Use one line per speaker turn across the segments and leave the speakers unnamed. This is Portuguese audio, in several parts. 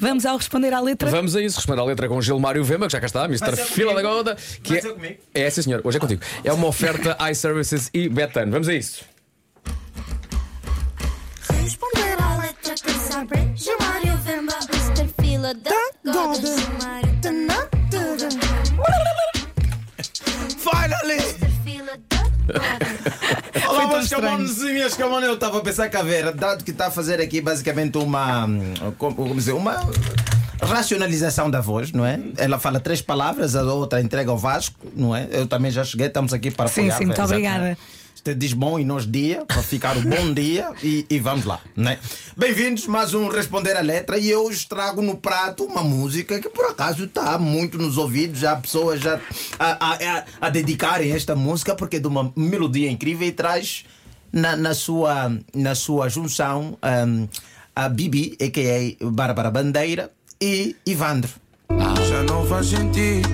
Vamos ao responder à letra?
Vamos a isso, responder à letra com Gilmário Vema, que já cá está, Mr. Fila da Goda. Que é,
comigo?
é, sim senhor, hoje é contigo. É uma oferta iServices e Betano. Vamos a isso.
Responder à letra que sabe Gilmário Vemba Mr. Fila da Goda Gilmário Tanatuda
Finally! Olá,
tão
meus
estranho.
camones e minhas camones. Eu estava a pensar que a Vera, dado que está a fazer aqui basicamente uma. Como, dizer? Uma. Racionalização da voz, não é? Ela fala três palavras, a outra entrega ao Vasco, não é? Eu também já cheguei, estamos aqui para
Sim,
apoiar,
sim, muito
Vera,
obrigada.
Você diz bom e nós dia, para ficar o bom dia e, e vamos lá, né? Bem-vindos, mais um Responder a Letra e eu hoje trago no prato uma música que por acaso está muito nos ouvidos, já pessoas já a, a, a, a dedicarem esta música porque é de uma melodia incrível e traz na, na, sua, na sua junção um, a Bibi, a.k.a. Bárbara Bandeira e Ivandro.
Já não faz sentido,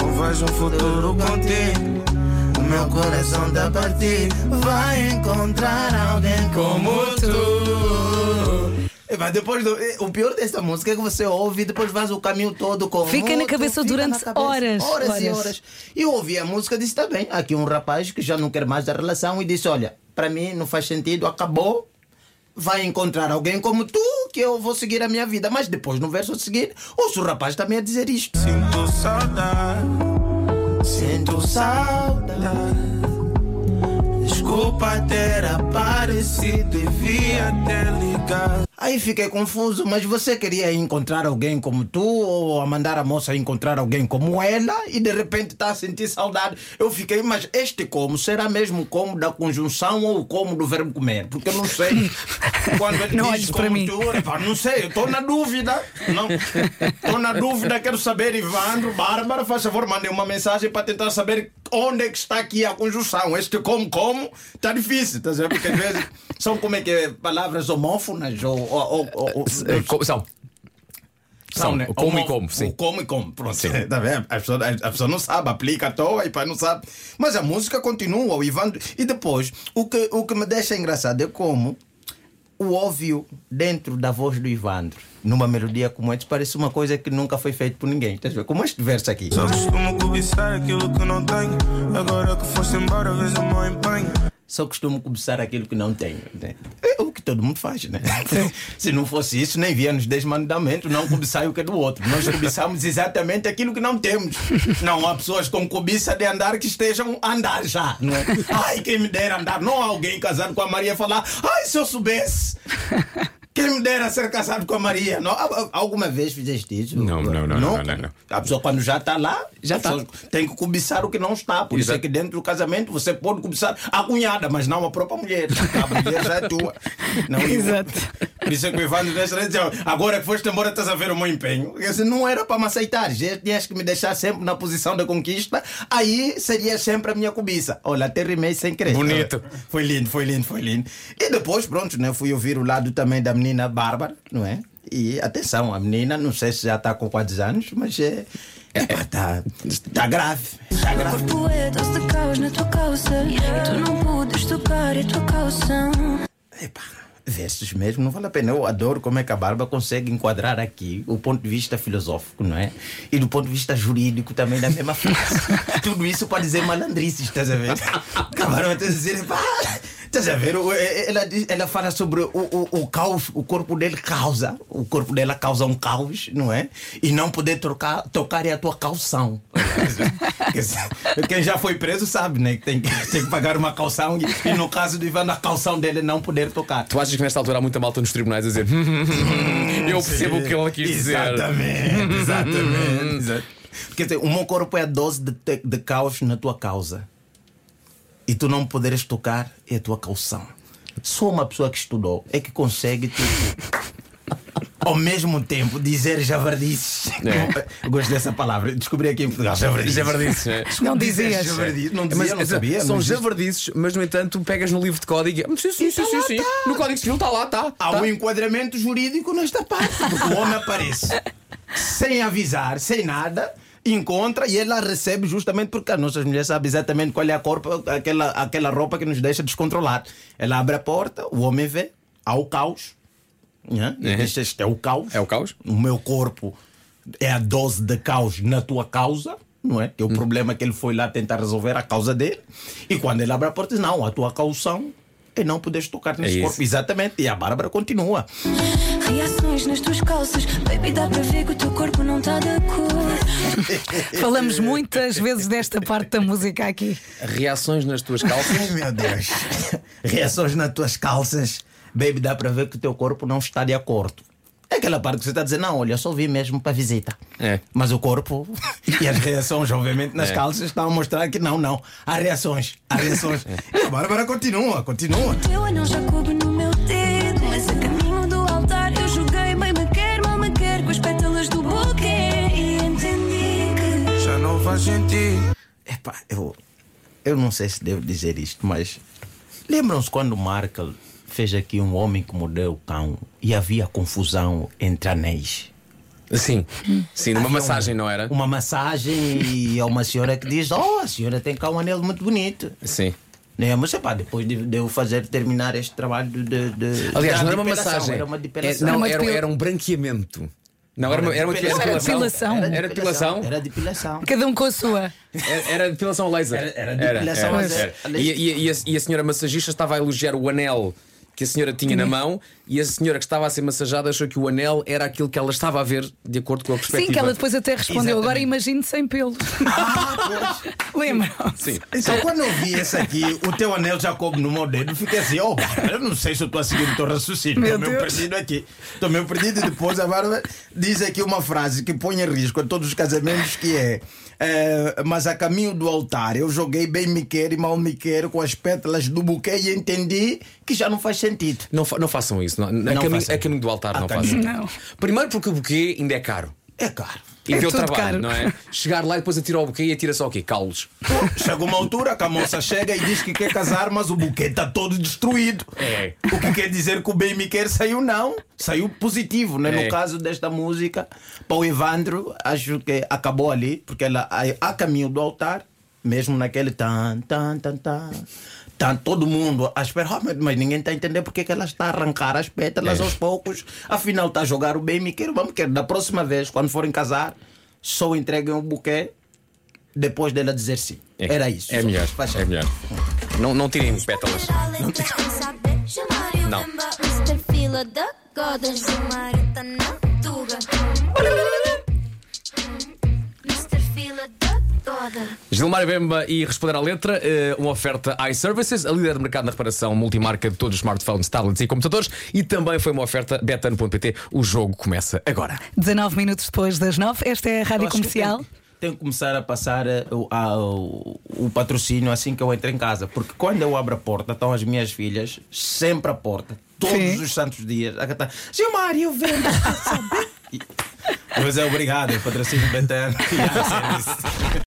não vejo um futuro contigo. Meu coração tá partido, vai encontrar alguém como tu.
Epá, depois do- eh, o pior desta música é que você ouve e depois faz o caminho todo com
Fica na
outro,
cabeça
fica
durante
na cabeça.
horas,
horas e
horas.
horas. E eu ouvi a música e disse: está bem, aqui um rapaz que já não quer mais a relação e disse: olha, para mim não faz sentido, acabou. Vai encontrar alguém como tu que eu vou seguir a minha vida. Mas depois no verso a seguir, ouço o rapaz também a dizer isto.
Sinto saudade, sinto saudade. Desculpa ter aparecido, devia ter ligado.
Aí fiquei confuso, mas você queria encontrar alguém como tu ou a mandar a moça encontrar alguém como ela e de repente está a sentir saudade. Eu fiquei, mas este como será mesmo o como da conjunção ou o como do verbo comer? Porque eu não sei. Quando ele
Não
diz como
para mim.
tu, não sei, eu estou na dúvida. Não, estou na dúvida, quero saber, Ivandro, Bárbara, faz favor, mandem uma mensagem para tentar saber onde é que está aqui a conjunção. Este como, como, está difícil, tá vendo? Porque às vezes são como é que é, palavras homófonas ou. ou, ou, ou-
Eh, co- São. São,
né?
como e como, sim.
o Como e como, pronto. Tá vendo? A pessoa, a pessoa não sabe, aplica à toa e pá, não sabe. Mas a música continua, o Ivandro. E depois, o que, o que me deixa engraçado é como o óbvio dentro da voz do Ivandro, numa melodia como esta, parece uma coisa que nunca foi feita por ninguém. Estás a ver? Como este verso aqui.
Só costumo cobiçar aquilo que não tenho. Agora que foste embora, vejo o meu empenho.
Só costumo cobiçar aquilo que não tenho. É todo mundo faz, né? Se não fosse isso, nem via nos 10 mandamentos, não cobiçai o que é do outro. Nós cobiçamos exatamente aquilo que não temos. Não há pessoas com cobiça de andar que estejam a andar já, não é? Ai, quem me dera andar. Não há alguém casado com a Maria falar, ai, se eu soubesse. Quem me dera ser casado com a Maria? Não, Al- alguma vez fizeste isso?
Não, não, não, não, não, não.
A pessoa quando já está lá,
Já tá.
tem que cobiçar o que não está. Por isso é
Exato.
que dentro do casamento você pode cobiçar a cunhada, mas não a própria mulher. A mulher já é tua. Não, eu-
Exato.
Por isso é que o dizer, agora que foste embora estás a ver o meu empenho. Eu disse, não era para me aceitar, tinhas que me deixar sempre na posição da conquista, aí seria sempre a minha cobiça. Olha, até rimei sem querer.
Bonito.
Foi lindo, foi lindo, foi lindo. E depois, pronto, né, fui ouvir o lado também da menina Bárbara, não é? E atenção, a menina, não sei se já está com quantos anos, mas é. Epá, tá, tá grave. Tá grave.
Corpo é de caos na tua calça E tu não podes tocar a tua calção
Versos mesmo, não vale a pena. Eu adoro como é que a Barba consegue enquadrar aqui o ponto de vista filosófico, não é? E do ponto de vista jurídico também da mesma frase. Tudo isso para dizer malandrices, estás a ver? Acabaram a dizer, pá, estás a ver? Ela, ela fala sobre o, o, o caos, o corpo dele causa, o corpo dela causa um caos, não é? E não poder trocar, tocar é a tua calção. Quem já foi preso sabe, né? Que tem, que tem que pagar uma calção e, e no caso do Ivan, a calção dele não poder tocar.
Tu achas que nesta altura há muita malta nos tribunais a dizer eu percebo o que ele quis dizer.
Exatamente, exatamente. Exa- Quer dizer, o meu corpo é a dose de, de caos na tua causa. E tu não poderes tocar é a tua calção. Só uma pessoa que estudou é que consegue, tipo, ao mesmo tempo, dizer javardices.
É.
Gosto dessa palavra. Descobri aqui em Portugal, javardices.
Javardices, é.
Não
Dizer
dizias.
javardices. Não dizia,
Mas,
não
mas,
sabia.
são javardices, mas no entanto pegas no livro de código. e- Sim, sim, sim, sim, sim. No código civil está lá, está.
Há um enquadramento jurídico nesta parte, porque o homem aparece sem avisar, sem nada, encontra e ela recebe justamente porque as nossas mulheres sabem exatamente qual é a cor, aquela, aquela roupa que nos deixa descontrolar. Ela abre a porta, o homem vê, há o caos, né? E diz, Este é o caos.
É o caos.
O meu corpo é a dose de caos na tua causa. Não é? Que é o problema que ele foi lá tentar resolver a causa dele. E quando ele abre a porta, diz: Não, a tua caução é não poderes tocar nesse
isso.
corpo. Exatamente. E a Bárbara continua.
Reações nas tuas calças, baby, dá para ver que o teu corpo não está de cor.
Falamos muitas vezes desta parte da música aqui.
Reações nas tuas calças.
Ai meu Deus. Reações nas tuas calças. Baby, dá para ver que o teu corpo não está de acordo. É aquela parte que você está dizendo, não, olha, eu só vim mesmo para visita.
É.
Mas o corpo e as reações, obviamente, nas
É.
calças estão a mostrar que não, não. Há reações, há reações. E a Bárbara continua, continua.
Teu anel já coube no meu dedo, mas a caminho do altar eu joguei bem me quer, mal me quer com as pétalas do buquê e entendi que
Já não faz sentido.
Epá, eu, eu não sei se devo dizer isto, mas lembram-se quando o Markle fez aqui um homem que mordeu o cão e havia confusão entre anéis?
Sim, sim, numa massagem, não era?
Uma massagem e é uma senhora que diz: Oh, a senhora tem cá um anel muito bonito.
Sim.
Né? Mas epá, depois de, de eu fazer terminar este trabalho de. de- de-
Aliás,
da
não era uma
depilação,
massagem.
Era uma
É,
depilação.
não,
Uma
era, era um branqueamento. Não, era uma, era uma
depilação.
depilação.
Era
Era depilação?
Era depilação.
Cada um com a sua.
Era, era depilação a laser.
Era- era depilação
a
laser.
E, e- e a, e a senhora massagista estava a elogiar o anel que a senhora tinha na mão e a senhora que estava a ser massajada achou que o anel era aquilo que ela estava a ver de acordo com a perspectiva.
Sim, que ela depois até respondeu. Agora
Exatamente.
imagine sem pelo.
Ah.
Lembram?
Sim.
Então, quando eu vi esse aqui, o teu anel já coube no meu dedo, fiquei assim, oh, eu não sei se eu estou a seguir o teu raciocínio. Estou meio perdido aqui. Estou meio perdido. E depois a Bárbara diz aqui uma frase que põe em risco a todos os casamentos, que é. eh, mas a caminho do altar eu joguei bem me quer e mal me quer com as pétalas do buquê e entendi que já não faz sentido.
Não, fa- não façam isso. Não, a,
Não
caminho, a caminho do altar
A
não façam.
Não.
Primeiro porque o buquê ainda é caro.
É caro.
E
É
deu
tudo
trabalho,
caro.
não é? Chegar lá e depois atira o buquê e atira só o quê? Caulos.
Chega uma altura que a moça chega e diz que quer casar, mas o buquê está todo destruído.
É.
O que quer dizer que o bem me quer saiu não. Saiu positivo, né?
É.
No caso desta música, para o Evandro, acho que acabou ali, porque ela a, a caminho do altar, mesmo naquele tan, tan, tan, tan. Tá todo mundo à espera, "Oh, mas- ninguém está a entender porque que ela está a arrancar as pétalas
É.
aos poucos. Afinal, está a jogar o bem me quer, vamos quer. Da próxima vez, quando forem casar, só entreguem o buquê depois dela dizer sim.
É.
Era isso.
É melhor.
Faz
É melhor. Não, não tirem pétalas.
Não.
Não. Gilmar Bemba e responder à letra, eh, uma oferta iServices, a líder de mercado na reparação multimarca de todos os smartphones, tablets e computadores, e também foi uma oferta betano.pt. O jogo começa agora.
19 minutos depois das 9, esta é a Rádio
que
Comercial.
Tem, tem que começar a passar eh, o, a- o, o patrocínio assim que eu entro em casa. Porque quando eu abro a porta, estão as minhas filhas sempre à porta. Todos
Sim.
os santos dias. A cantar, Gilmar, eu vendo. sabe?" E- Mas é obrigado, o patrocínio Betano.